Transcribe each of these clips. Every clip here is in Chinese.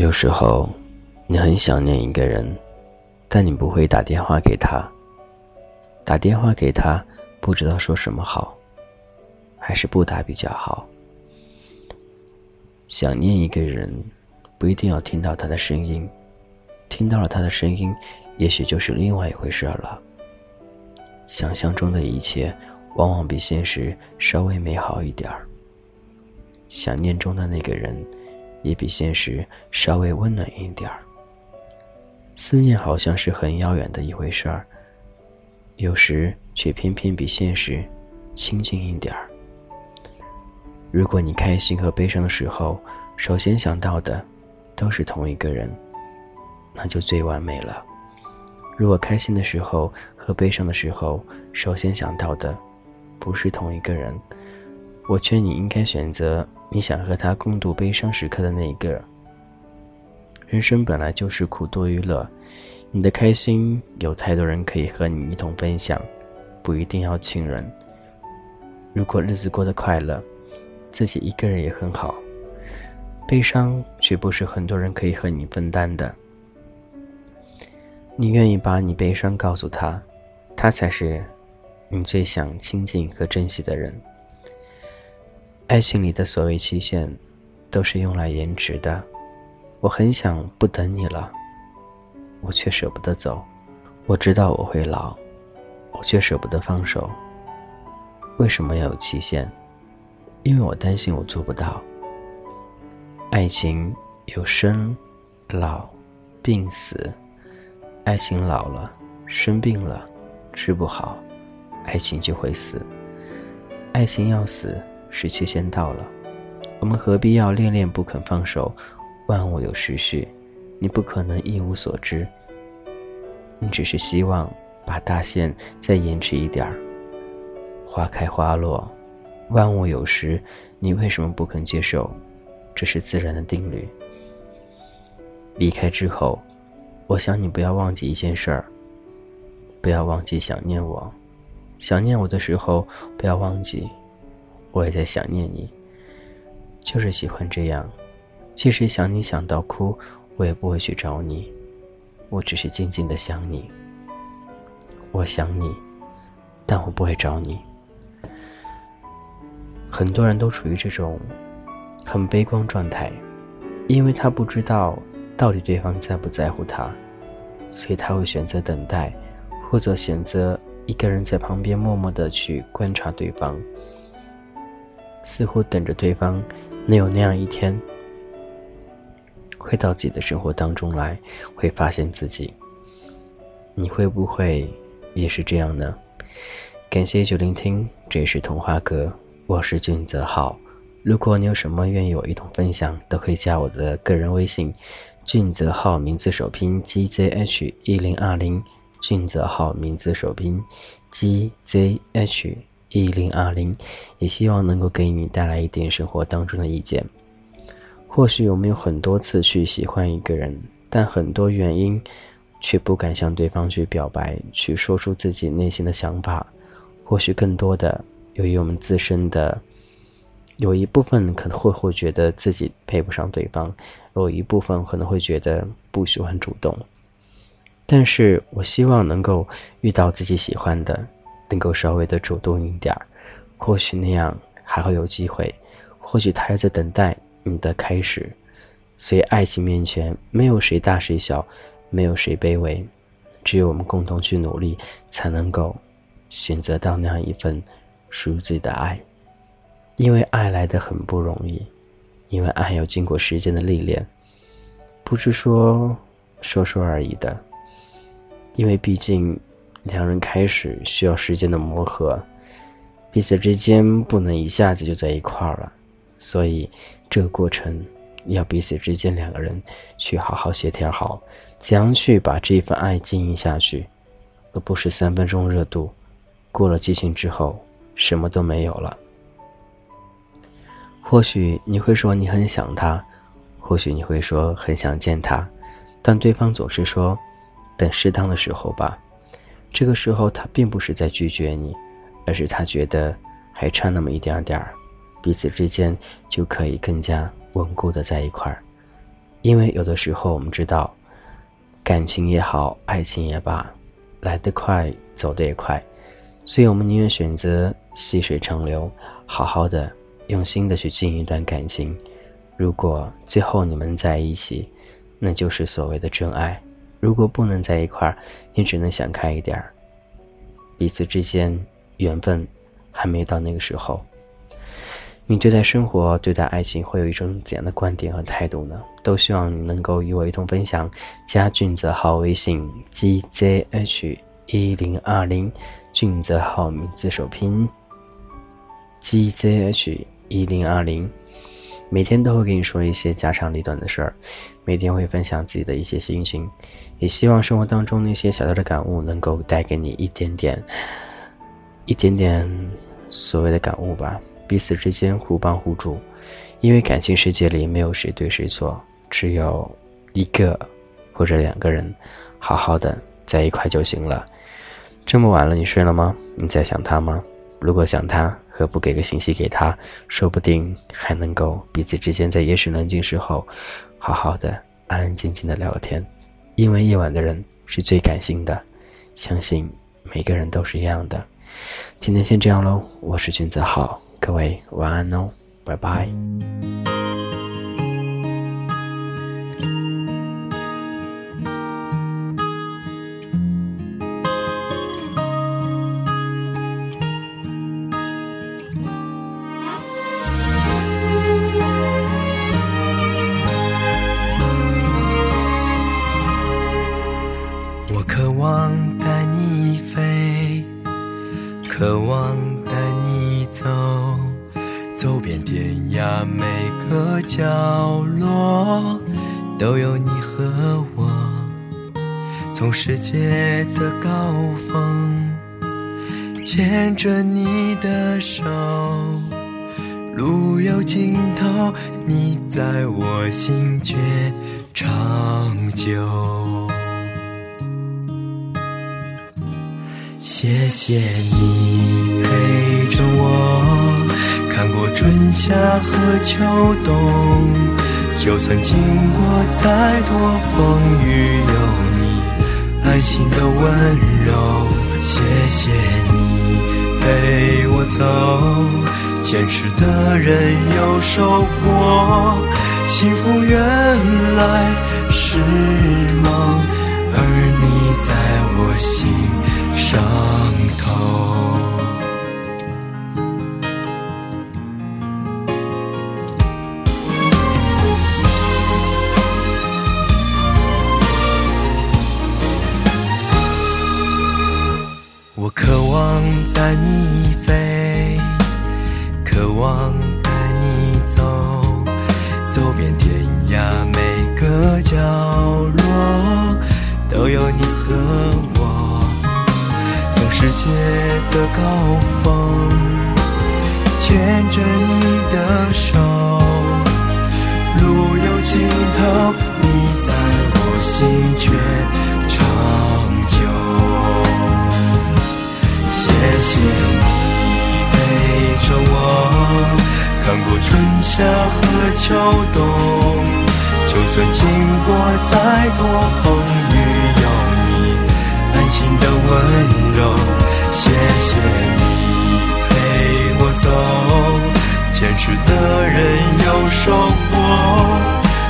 有时候，你很想念一个人，但你不会打电话给他。打电话给他，不知道说什么好，还是不打比较好。想念一个人，不一定要听到他的声音，听到了他的声音，也许就是另外一回事了。想象中的一切，往往比现实稍微美好一点儿。想念中的那个人。也比现实稍微温暖一点儿。思念好像是很遥远的一回事儿，有时却偏偏比现实亲近一点儿。如果你开心和悲伤的时候，首先想到的都是同一个人，那就最完美了。如果开心的时候和悲伤的时候，首先想到的不是同一个人，我劝你应该选择。你想和他共度悲伤时刻的那一个。人生本来就是苦多于乐，你的开心有太多人可以和你一同分享，不一定要亲人。如果日子过得快乐，自己一个人也很好。悲伤却不是很多人可以和你分担的。你愿意把你悲伤告诉他，他才是你最想亲近和珍惜的人。爱情里的所谓期限，都是用来延迟的。我很想不等你了，我却舍不得走。我知道我会老，我却舍不得放手。为什么要有期限？因为我担心我做不到。爱情有生、老、病、死。爱情老了，生病了，治不好，爱情就会死。爱情要死。时期先到了，我们何必要恋恋不肯放手？万物有时序，你不可能一无所知。你只是希望把大限再延迟一点儿。花开花落，万物有时，你为什么不肯接受？这是自然的定律。离开之后，我想你不要忘记一件事儿，不要忘记想念我。想念我的时候，不要忘记。我也在想念你，就是喜欢这样。即使想你想到哭，我也不会去找你。我只是静静的想你。我想你，但我不会找你。很多人都处于这种很悲观状态，因为他不知道到底对方在不在乎他，所以他会选择等待，或者选择一个人在旁边默默的去观察对方。似乎等着对方能有那样一天，会到自己的生活当中来，会发现自己。你会不会也是这样呢？感谢九聆听，这是童话阁，我是俊泽浩。如果你有什么愿意我一同分享，都可以加我的个人微信，俊泽浩名字首拼 G Z H 一零二零，俊泽浩名字首拼 G Z H。一零二零，也希望能够给你带来一点生活当中的意见。或许我们有很多次去喜欢一个人，但很多原因，却不敢向对方去表白，去说出自己内心的想法。或许更多的，由于我们自身的，有一部分可能会会觉得自己配不上对方，有一部分可能会觉得不喜欢主动。但是我希望能够遇到自己喜欢的。能够稍微的主动一点儿，或许那样还会有机会，或许他还在等待你的开始。所以，爱情面前没有谁大谁小，没有谁卑微，只有我们共同去努力，才能够选择到那样一份属于自己的爱。因为爱来的很不容易，因为爱要经过时间的历练，不是说说说而已的。因为毕竟。两人开始需要时间的磨合，彼此之间不能一下子就在一块儿了，所以这个过程要彼此之间两个人去好好协调好，怎样去把这份爱经营下去，而不是三分钟热度，过了激情之后什么都没有了。或许你会说你很想他，或许你会说很想见他，但对方总是说等适当的时候吧。这个时候，他并不是在拒绝你，而是他觉得还差那么一点点儿，彼此之间就可以更加稳固的在一块儿。因为有的时候我们知道，感情也好，爱情也罢，来得快，走得也快，所以我们宁愿选择细水长流，好好的、用心的去经营一段感情。如果最后你们在一起，那就是所谓的真爱；如果不能在一块儿，你只能想开一点儿。彼此之间缘分还没到那个时候。你对待生活、对待爱情会有一种怎样的观点和态度呢？都希望你能够与我一同分享。加俊泽号微信 gzh 一零二零，俊泽号名字首拼 gzh 一零二零。每天都会给你说一些家长里短的事儿，每天会分享自己的一些心情，也希望生活当中那些小小的感悟能够带给你一点点、一点点所谓的感悟吧。彼此之间互帮互助，因为感情世界里没有谁对谁错，只有一个或者两个人好好的在一块就行了。这么晚了，你睡了吗？你在想他吗？如果想他，何不给个信息给他？说不定还能够彼此之间在夜深人静时候，好好的安安静静的聊天。因为夜晚的人是最感性的，相信每个人都是一样的。今天先这样喽，我是君子浩。各位晚安哦，拜拜。角落，都有你和我。从世界的高峰，牵着你的手，路有尽头，你在我心却长久。谢谢你陪着我，看过春夏和秋冬。就算经过再多风雨，有你安心的温柔。谢谢你陪我走，坚持的人有收获。幸福原来是梦，而你在我心。上头，世界的高峰，牵着你的手，路有尽头，你在我心却长久。谢谢你陪着我，看过春夏和秋冬，就算经过再多风雨，心的温柔，谢谢你陪我走，坚持的人有收获，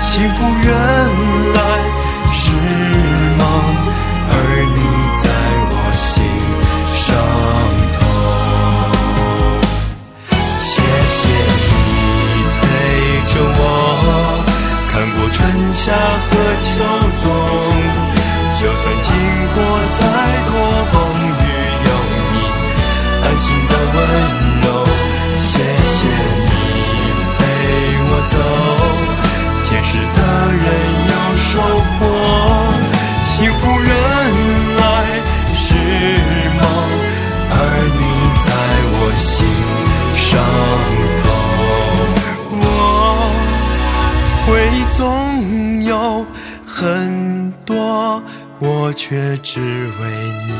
幸福原来是我却只为你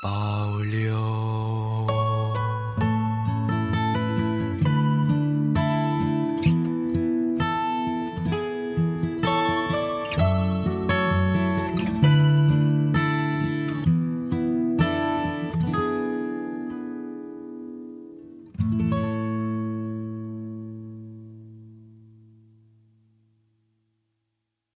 保留。